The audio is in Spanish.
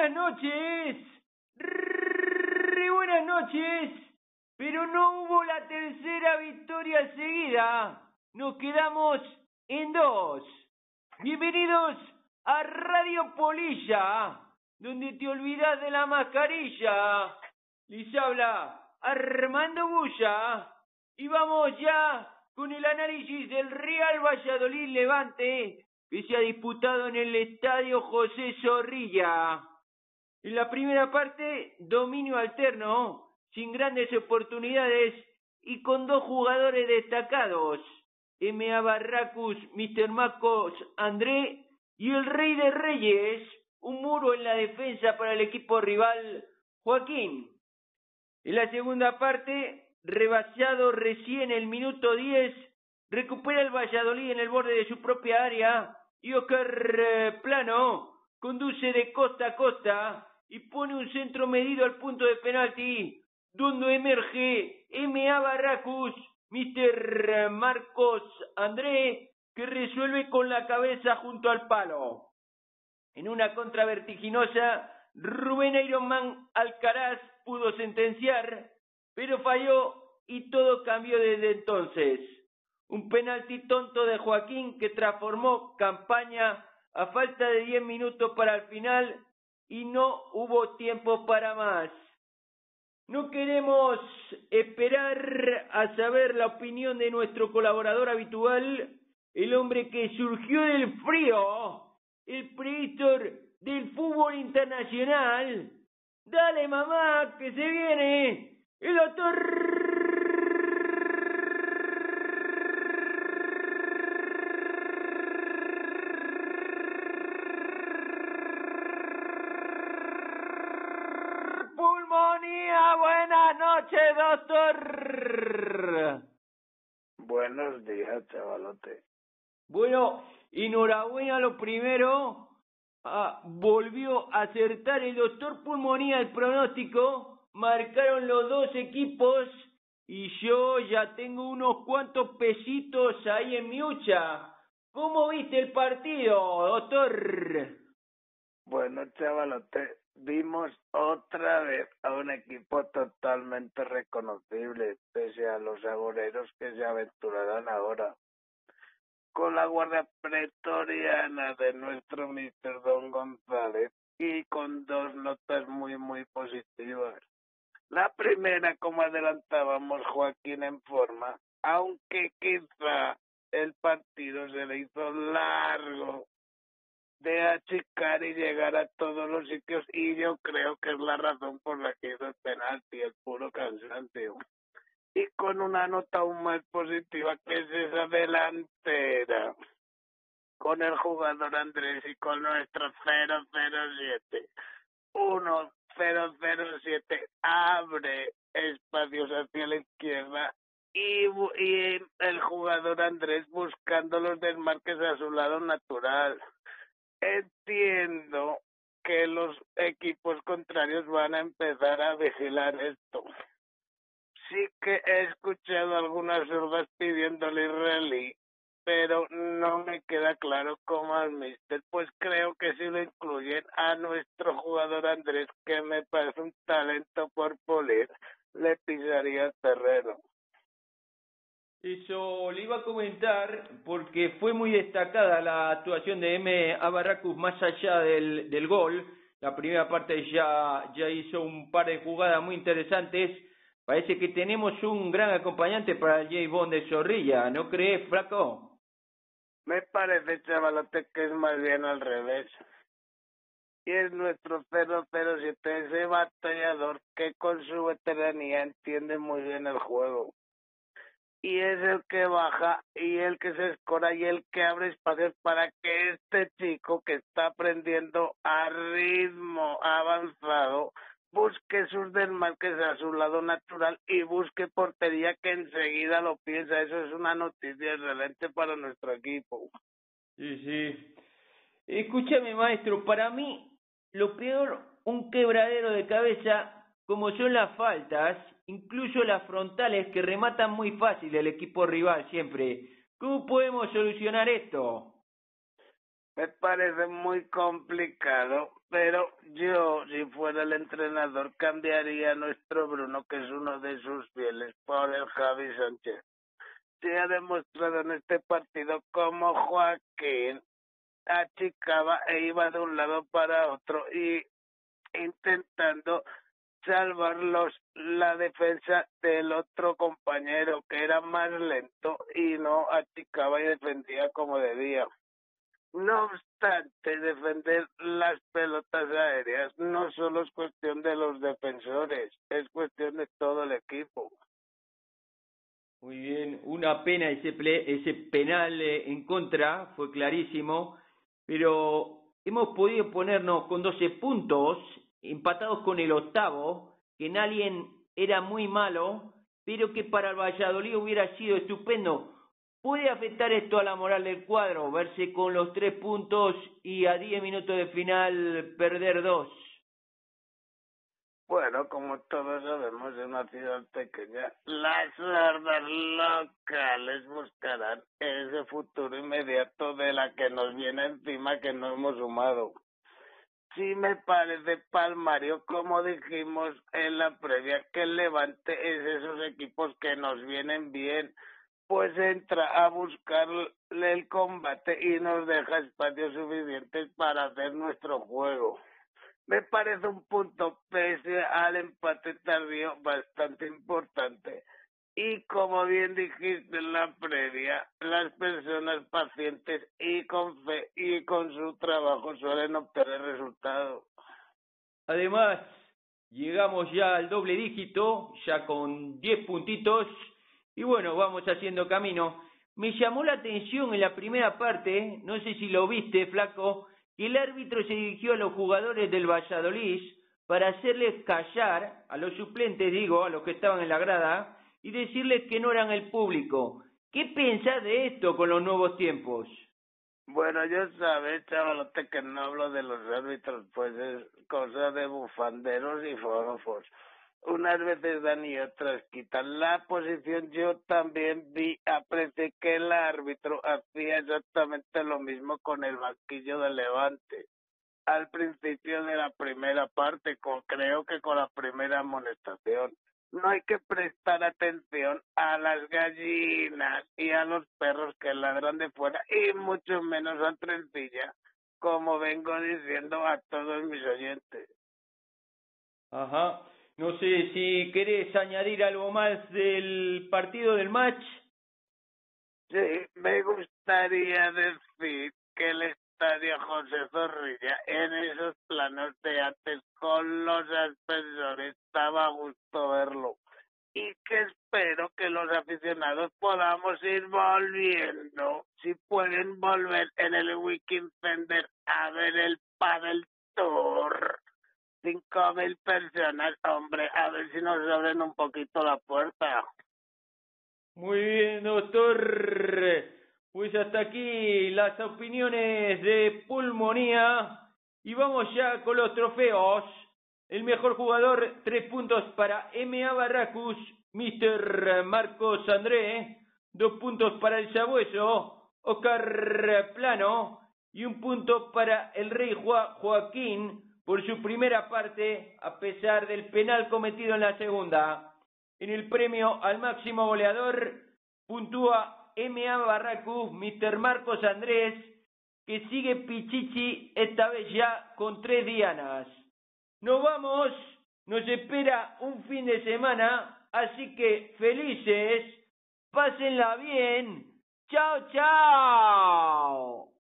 buenas noches. Re buenas noches. Pero no hubo la tercera victoria seguida. Nos quedamos en dos. Bienvenidos a Radio Polilla, donde te olvidas de la mascarilla. Les habla Armando Bulla. Y vamos ya con el análisis del Real Valladolid Levante que se ha disputado en el Estadio José Zorrilla. En la primera parte, dominio alterno, sin grandes oportunidades y con dos jugadores destacados, M.A. Barracus, Mr. Marcos André y el Rey de Reyes, un muro en la defensa para el equipo rival, Joaquín. En la segunda parte, rebasado recién el minuto 10, recupera el Valladolid en el borde de su propia área y Oscar eh, Plano conduce de costa a costa y pone un centro medido al punto de penalti, donde emerge M.A. Barracus, Mr. Marcos André, que resuelve con la cabeza junto al palo. En una contra vertiginosa, Rubén Ironman Alcaraz pudo sentenciar, pero falló y todo cambió desde entonces. Un penalti tonto de Joaquín que transformó campaña a falta de diez minutos para el final y no hubo tiempo para más. No queremos esperar a saber la opinión de nuestro colaborador habitual, el hombre que surgió del frío, el predictor del fútbol internacional. Dale mamá, que se viene el doctor noches, doctor. Buenos días, chavalote. Bueno, enhorabuena lo primero. Ah, volvió a acertar el doctor Pulmonía el pronóstico. Marcaron los dos equipos y yo ya tengo unos cuantos pesitos ahí en mi hucha. ¿Cómo viste el partido, doctor? Bueno, chavalote, vimos otra vez a un equipo totalmente reconocible, pese a los agoreros que se aventurarán ahora. Con la guardia pretoriana de nuestro Mr. Don González y con dos notas muy, muy positivas. La primera, como adelantábamos, Joaquín en forma, aunque quizá el partido se le hizo largo de achicar y llegar a todos los sitios y yo creo que es la razón por la que hizo el penalti, el puro cansancio. Y con una nota aún más positiva que es esa delantera, con el jugador Andrés y con nuestro 007. 1-0-0-7 abre espacios hacia la izquierda y, y el jugador Andrés buscando los desmarques a su lado natural entiendo que los equipos contrarios van a empezar a vigilar esto. Sí que he escuchado algunas sordas pidiéndole rally, pero no me queda claro cómo al pues creo que si lo incluyen a nuestro jugador Andrés, que me parece un talento por polir, le pisaría el terreno. Eso le iba a comentar porque fue muy destacada la actuación de M. Abarracus más allá del, del gol. La primera parte ya, ya hizo un par de jugadas muy interesantes. Parece que tenemos un gran acompañante para J. Bond de Zorrilla, ¿no crees, Flaco? Me parece, chavalote, que es más bien al revés. Y es nuestro 007, ese batallador que con su veteranía entiende muy bien el juego y es el que baja y el que se escora y el que abre espacios para que este chico que está aprendiendo a ritmo avanzado busque sus desmarques a su lado natural y busque portería que enseguida lo piensa. Eso es una noticia excelente para nuestro equipo. Sí, sí. Escúchame, maestro, para mí lo peor, un quebradero de cabeza como son las faltas, incluso las frontales que rematan muy fácil el equipo rival siempre. ¿Cómo podemos solucionar esto? Me parece muy complicado, pero yo, si fuera el entrenador, cambiaría a nuestro Bruno, que es uno de sus fieles, por el Javi Sánchez. Se ha demostrado en este partido como Joaquín achicaba e iba de un lado para otro y intentando salvar la defensa del otro compañero que era más lento y no achicaba y defendía como debía. No obstante, defender las pelotas aéreas no solo es cuestión de los defensores, es cuestión de todo el equipo. Muy bien, una pena ese, ese penal eh, en contra, fue clarísimo, pero hemos podido ponernos con 12 puntos, empatados con el octavo, que en alguien era muy malo, pero que para el Valladolid hubiera sido estupendo ¿Puede afectar esto a la moral del cuadro? Verse con los tres puntos y a diez minutos de final perder dos. Bueno, como todos sabemos, en una ciudad pequeña, las hordas locales buscarán ese futuro inmediato de la que nos viene encima que no hemos sumado. Sí me parece palmario, como dijimos en la previa, que el Levante es esos equipos que nos vienen bien, pues entra a buscarle el combate y nos deja espacios suficientes para hacer nuestro juego. Me parece un punto pese al empate tardío bastante importante. Y como bien dijiste en la previa, las personas pacientes y con fe y con su trabajo suelen obtener resultados. Además, llegamos ya al doble dígito, ya con 10 puntitos y bueno, vamos haciendo camino. Me llamó la atención en la primera parte, no sé si lo viste, flaco, que el árbitro se dirigió a los jugadores del Valladolid para hacerles callar, a los suplentes digo, a los que estaban en la grada, y decirles que no eran el público. ¿Qué pensás de esto con los nuevos tiempos? Bueno, yo sabes, chavalote, que no hablo de los árbitros, pues es cosa de bufanderos y forofos unas veces dan y otras quitan la posición. Yo también vi, aprecié que el árbitro hacía exactamente lo mismo con el banquillo de Levante. Al principio de la primera parte, con, creo que con la primera amonestación. No hay que prestar atención a las gallinas y a los perros que ladran de fuera y mucho menos a Trencilla, como vengo diciendo a todos mis oyentes. Ajá. No sé si querés añadir algo más del partido del match. Sí, me gustaría decir que el estadio José Zorrilla en esos planos de antes con los ascensores estaba gusto verlo y que espero que los aficionados podamos ir volviendo, si pueden volver en el Weekend Fender a ver el Padel Tour cinco mil personas, hombre, a ver si nos abren un poquito la puerta. Muy bien, doctor. Pues hasta aquí las opiniones de pulmonía y vamos ya con los trofeos. El mejor jugador, tres puntos para MA Barracus, Mr. Marcos André, dos puntos para el Sabueso, Oscar Plano y un punto para el Rey Joaquín por su primera parte, a pesar del penal cometido en la segunda. En el premio al máximo goleador puntúa M.A. Barracu, Mr. Marcos Andrés, que sigue Pichichi esta vez ya con tres dianas. Nos vamos, nos espera un fin de semana, así que felices, pásenla bien. Chao, chao.